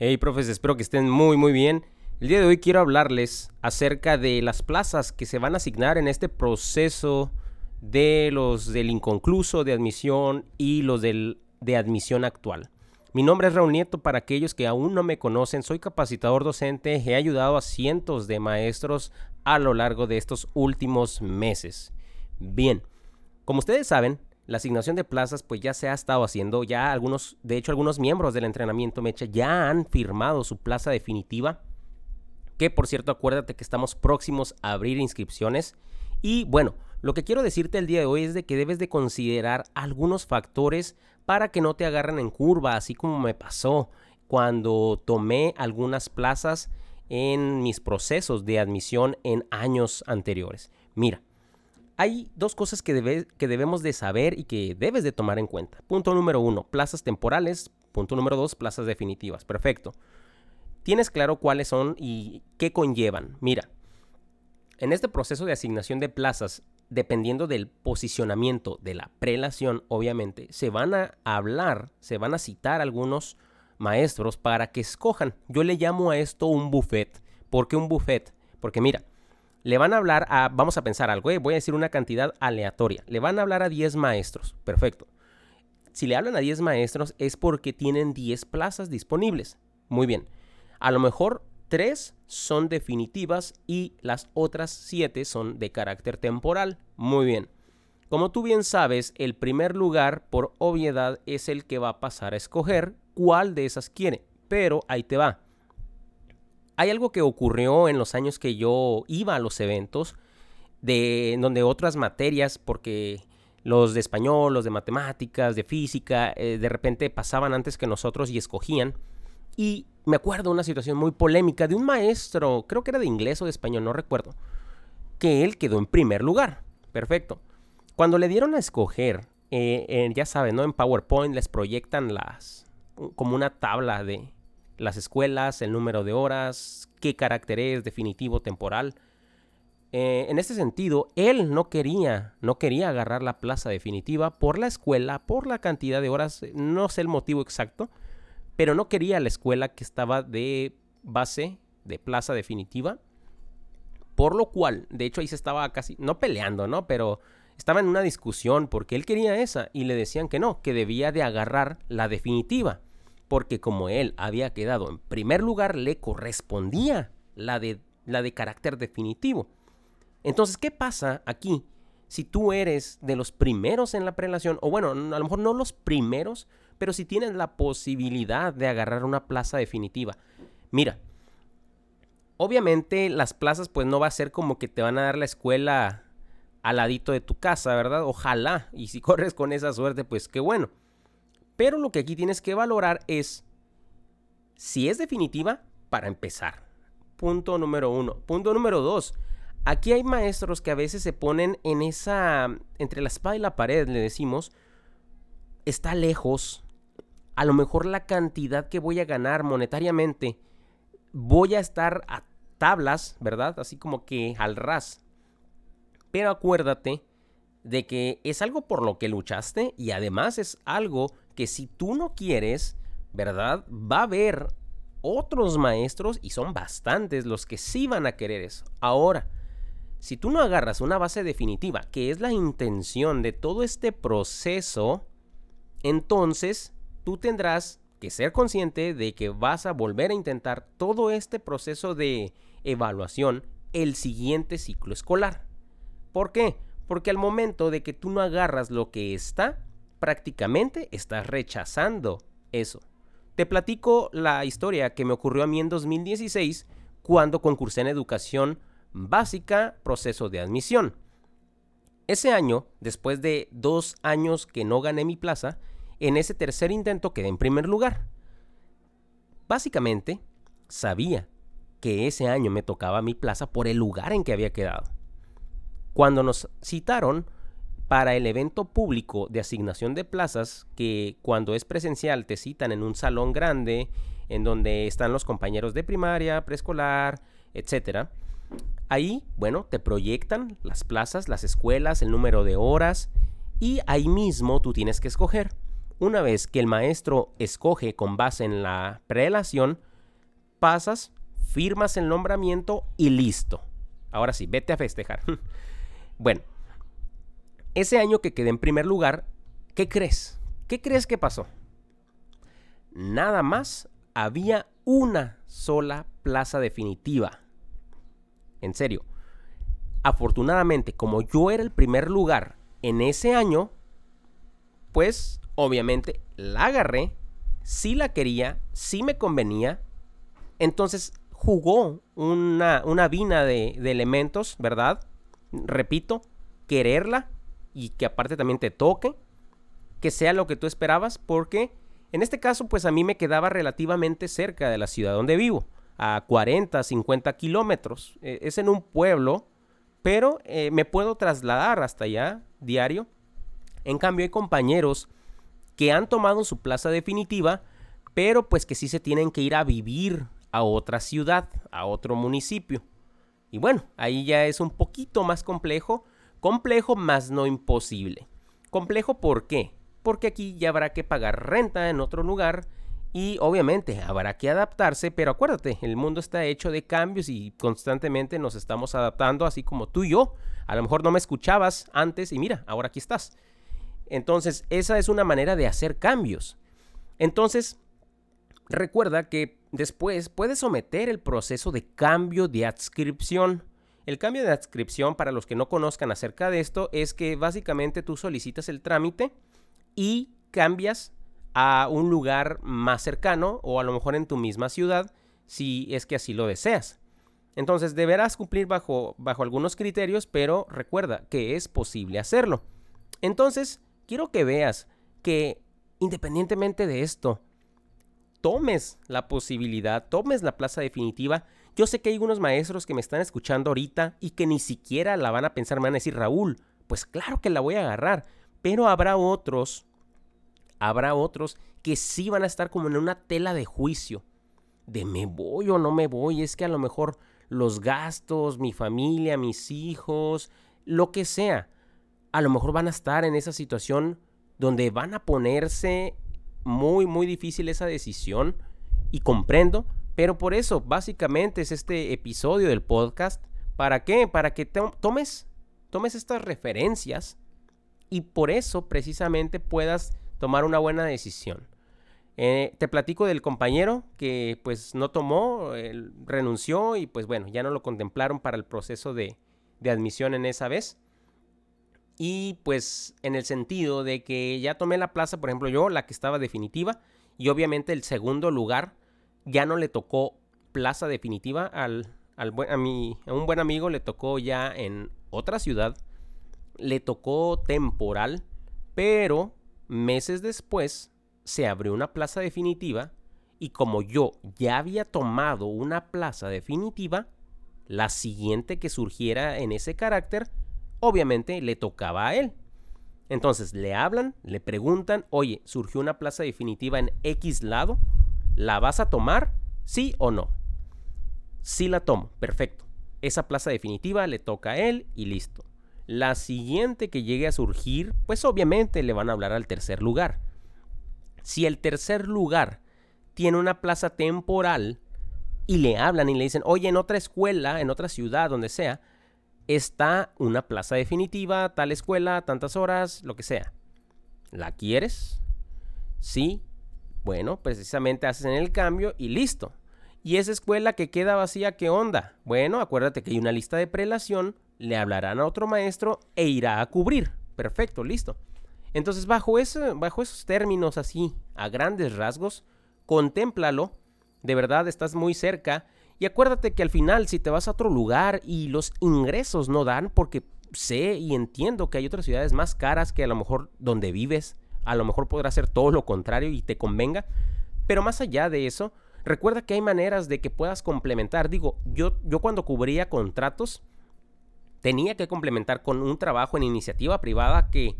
Hey, profes, espero que estén muy, muy bien. El día de hoy quiero hablarles acerca de las plazas que se van a asignar en este proceso de los del inconcluso de admisión y los del, de admisión actual. Mi nombre es Raúl Nieto, para aquellos que aún no me conocen, soy capacitador docente, he ayudado a cientos de maestros a lo largo de estos últimos meses. Bien, como ustedes saben, la asignación de plazas pues ya se ha estado haciendo, ya algunos, de hecho algunos miembros del entrenamiento Mecha ya han firmado su plaza definitiva, que por cierto acuérdate que estamos próximos a abrir inscripciones y bueno, lo que quiero decirte el día de hoy es de que debes de considerar algunos factores para que no te agarren en curva, así como me pasó cuando tomé algunas plazas en mis procesos de admisión en años anteriores. Mira, hay dos cosas que, que debemos de saber y que debes de tomar en cuenta. Punto número uno, plazas temporales. Punto número dos, plazas definitivas. Perfecto. Tienes claro cuáles son y qué conllevan. Mira, en este proceso de asignación de plazas, dependiendo del posicionamiento de la prelación, obviamente, se van a hablar, se van a citar algunos maestros para que escojan. Yo le llamo a esto un buffet. ¿Por qué un buffet? Porque mira, le van a hablar a, vamos a pensar algo, eh, voy a decir una cantidad aleatoria. Le van a hablar a 10 maestros, perfecto. Si le hablan a 10 maestros es porque tienen 10 plazas disponibles. Muy bien. A lo mejor 3 son definitivas y las otras 7 son de carácter temporal. Muy bien. Como tú bien sabes, el primer lugar, por obviedad, es el que va a pasar a escoger cuál de esas quiere. Pero ahí te va hay algo que ocurrió en los años que yo iba a los eventos, de donde otras materias, porque los de español, los de matemáticas, de física, eh, de repente pasaban antes que nosotros y escogían. Y me acuerdo una situación muy polémica de un maestro, creo que era de inglés o de español, no recuerdo, que él quedó en primer lugar. Perfecto. Cuando le dieron a escoger, eh, ya saben, ¿no? En PowerPoint les proyectan las, como una tabla de, las escuelas, el número de horas, qué carácter es, definitivo, temporal. Eh, en este sentido, él no quería, no quería agarrar la plaza definitiva por la escuela, por la cantidad de horas, no sé el motivo exacto, pero no quería la escuela que estaba de base, de plaza definitiva, por lo cual, de hecho ahí se estaba casi, no peleando, ¿no? Pero estaba en una discusión porque él quería esa y le decían que no, que debía de agarrar la definitiva porque como él había quedado en primer lugar, le correspondía la de, la de carácter definitivo. Entonces, ¿qué pasa aquí? Si tú eres de los primeros en la prelación, o bueno, a lo mejor no los primeros, pero si tienes la posibilidad de agarrar una plaza definitiva. Mira, obviamente las plazas pues no va a ser como que te van a dar la escuela al ladito de tu casa, ¿verdad? Ojalá. Y si corres con esa suerte, pues qué bueno. Pero lo que aquí tienes que valorar es si es definitiva para empezar. Punto número uno. Punto número dos. Aquí hay maestros que a veces se ponen en esa, entre la espada y la pared, le decimos, está lejos. A lo mejor la cantidad que voy a ganar monetariamente, voy a estar a tablas, ¿verdad? Así como que al ras. Pero acuérdate de que es algo por lo que luchaste y además es algo que si tú no quieres, ¿verdad? Va a haber otros maestros y son bastantes los que sí van a querer eso. Ahora, si tú no agarras una base definitiva, que es la intención de todo este proceso, entonces tú tendrás que ser consciente de que vas a volver a intentar todo este proceso de evaluación el siguiente ciclo escolar. ¿Por qué? Porque al momento de que tú no agarras lo que está, prácticamente estás rechazando eso. Te platico la historia que me ocurrió a mí en 2016 cuando concursé en educación básica, proceso de admisión. Ese año, después de dos años que no gané mi plaza, en ese tercer intento quedé en primer lugar. Básicamente, sabía que ese año me tocaba mi plaza por el lugar en que había quedado. Cuando nos citaron para el evento público de asignación de plazas, que cuando es presencial te citan en un salón grande, en donde están los compañeros de primaria, preescolar, etc. Ahí, bueno, te proyectan las plazas, las escuelas, el número de horas, y ahí mismo tú tienes que escoger. una vez que el maestro escoge con base en la prelación, pasas, firmas el nombramiento y listo. Ahora sí, vete a festejar. bueno, ese año que quedé en primer lugar, ¿qué crees? ¿Qué crees que pasó? Nada más había una sola plaza definitiva. En serio. Afortunadamente, como yo era el primer lugar en ese año, pues obviamente la agarré, sí la quería, sí me convenía. Entonces jugó una, una vina de, de elementos, ¿verdad? Repito, quererla y que aparte también te toque, que sea lo que tú esperabas, porque en este caso pues a mí me quedaba relativamente cerca de la ciudad donde vivo, a 40, 50 kilómetros. E, es en un pueblo, pero eh, me puedo trasladar hasta allá diario. En cambio hay compañeros que han tomado su plaza definitiva, pero pues que sí se tienen que ir a vivir a otra ciudad, a otro municipio. Y bueno, ahí ya es un poquito más complejo, complejo más no imposible. Complejo ¿por qué? Porque aquí ya habrá que pagar renta en otro lugar y obviamente habrá que adaptarse, pero acuérdate, el mundo está hecho de cambios y constantemente nos estamos adaptando, así como tú y yo. A lo mejor no me escuchabas antes y mira, ahora aquí estás. Entonces, esa es una manera de hacer cambios. Entonces, recuerda que después puedes someter el proceso de cambio de adscripción. El cambio de adscripción, para los que no conozcan acerca de esto, es que básicamente tú solicitas el trámite y cambias a un lugar más cercano o a lo mejor en tu misma ciudad si es que así lo deseas. Entonces deberás cumplir bajo, bajo algunos criterios, pero recuerda que es posible hacerlo. Entonces, quiero que veas que independientemente de esto, tomes la posibilidad, tomes la plaza definitiva. Yo sé que hay algunos maestros que me están escuchando ahorita y que ni siquiera la van a pensar, me van a decir, Raúl, pues claro que la voy a agarrar, pero habrá otros, habrá otros que sí van a estar como en una tela de juicio, de me voy o no me voy, es que a lo mejor los gastos, mi familia, mis hijos, lo que sea a lo mejor van a estar en esa situación donde van a ponerse muy, muy difícil esa decisión y comprendo, pero por eso básicamente es este episodio del podcast. ¿Para qué? Para que tomes, tomes estas referencias y por eso precisamente puedas tomar una buena decisión. Eh, te platico del compañero que pues no tomó, renunció y pues bueno, ya no lo contemplaron para el proceso de, de admisión en esa vez. Y pues en el sentido de que ya tomé la plaza, por ejemplo, yo, la que estaba definitiva, y obviamente el segundo lugar ya no le tocó plaza definitiva al, a, mi, a un buen amigo, le tocó ya en otra ciudad, le tocó temporal, pero meses después se abrió una plaza definitiva y como yo ya había tomado una plaza definitiva, la siguiente que surgiera en ese carácter obviamente le tocaba a él. Entonces le hablan, le preguntan, oye, surgió una plaza definitiva en X lado, ¿la vas a tomar? ¿Sí o no? Sí la tomo, perfecto. Esa plaza definitiva le toca a él y listo. La siguiente que llegue a surgir, pues obviamente le van a hablar al tercer lugar. Si el tercer lugar tiene una plaza temporal y le hablan y le dicen, oye, en otra escuela, en otra ciudad, donde sea, está una plaza definitiva, tal escuela, tantas horas, lo que sea. ¿La quieres? Sí. Bueno, precisamente haces en el cambio y listo. ¿Y esa escuela que queda vacía, qué onda? Bueno, acuérdate que hay una lista de prelación, le hablarán a otro maestro e irá a cubrir. Perfecto, listo. Entonces, bajo, bajo esos términos así, a grandes rasgos, contémplalo. De verdad, estás muy cerca y acuérdate que al final, si te vas a otro lugar y los ingresos no dan, porque sé y entiendo que hay otras ciudades más caras que a lo mejor donde vives, a lo mejor podrá ser todo lo contrario y te convenga. Pero más allá de eso, recuerda que hay maneras de que puedas complementar. Digo, yo, yo cuando cubría contratos, tenía que complementar con un trabajo en iniciativa privada que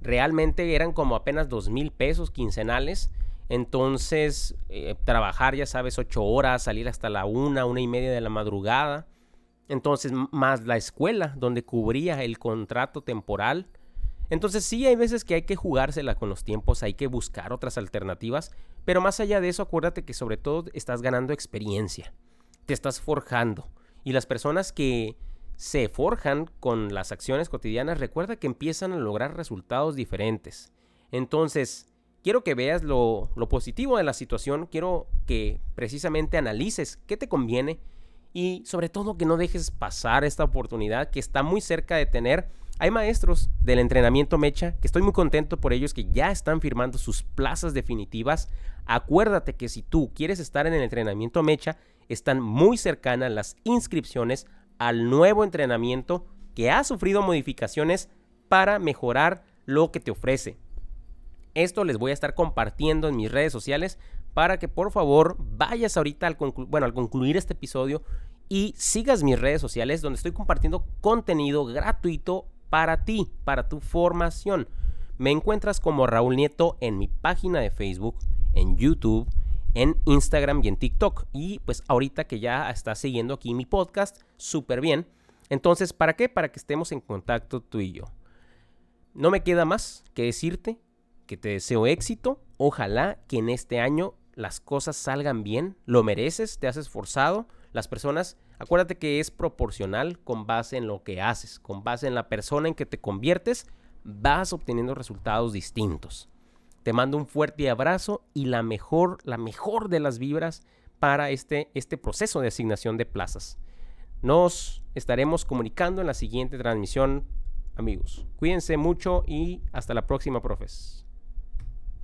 realmente eran como apenas dos mil pesos quincenales entonces, eh, trabajar, ya sabes, ocho horas, salir hasta la una, una y media de la madrugada. Entonces, más la escuela donde cubría el contrato temporal. Entonces sí hay veces que hay que jugársela con los tiempos, hay que buscar otras alternativas, pero más allá de eso acuérdate que sobre todo estás ganando experiencia, te estás forjando. Y las personas que se forjan con las acciones cotidianas, recuerda que empiezan a lograr resultados diferentes. Entonces, quiero que veas lo, positivo de la situación, quiero que precisamente analices qué te conviene y sobre todo que no dejes pasar esta oportunidad que está muy cerca de tener. Hay maestros del entrenamiento Mecha que estoy muy contento por ellos que ya están firmando sus plazas definitivas. Acuérdate que si tú quieres estar en el entrenamiento Mecha, están muy cercanas las inscripciones al nuevo entrenamiento que ha sufrido modificaciones para mejorar lo que te ofrece. Esto les voy a estar compartiendo en mis redes sociales para que por favor vayas ahorita al, bueno, al concluir este episodio y sigas mis redes sociales donde estoy compartiendo contenido gratuito para ti, para tu formación. Me encuentras como Raúl Nieto en mi página de Facebook, en YouTube, en Instagram y en TikTok. Y pues ahorita que ya estás siguiendo aquí mi podcast, súper bien. Entonces, ¿para qué? Para que estemos en contacto tú y yo. No me queda más que decirte que te deseo éxito. Ojalá que en este año las cosas salgan bien. Lo mereces, te has esforzado. Las personas, acuérdate que es proporcional con base en lo que haces, con base en la persona en que te conviertes, vas obteniendo resultados distintos. Te mando un fuerte abrazo y la mejor, la mejor de las vibras para este, este proceso de asignación de plazas. Nos estaremos comunicando en la siguiente transmisión, amigos. Cuídense mucho y hasta la próxima, profes.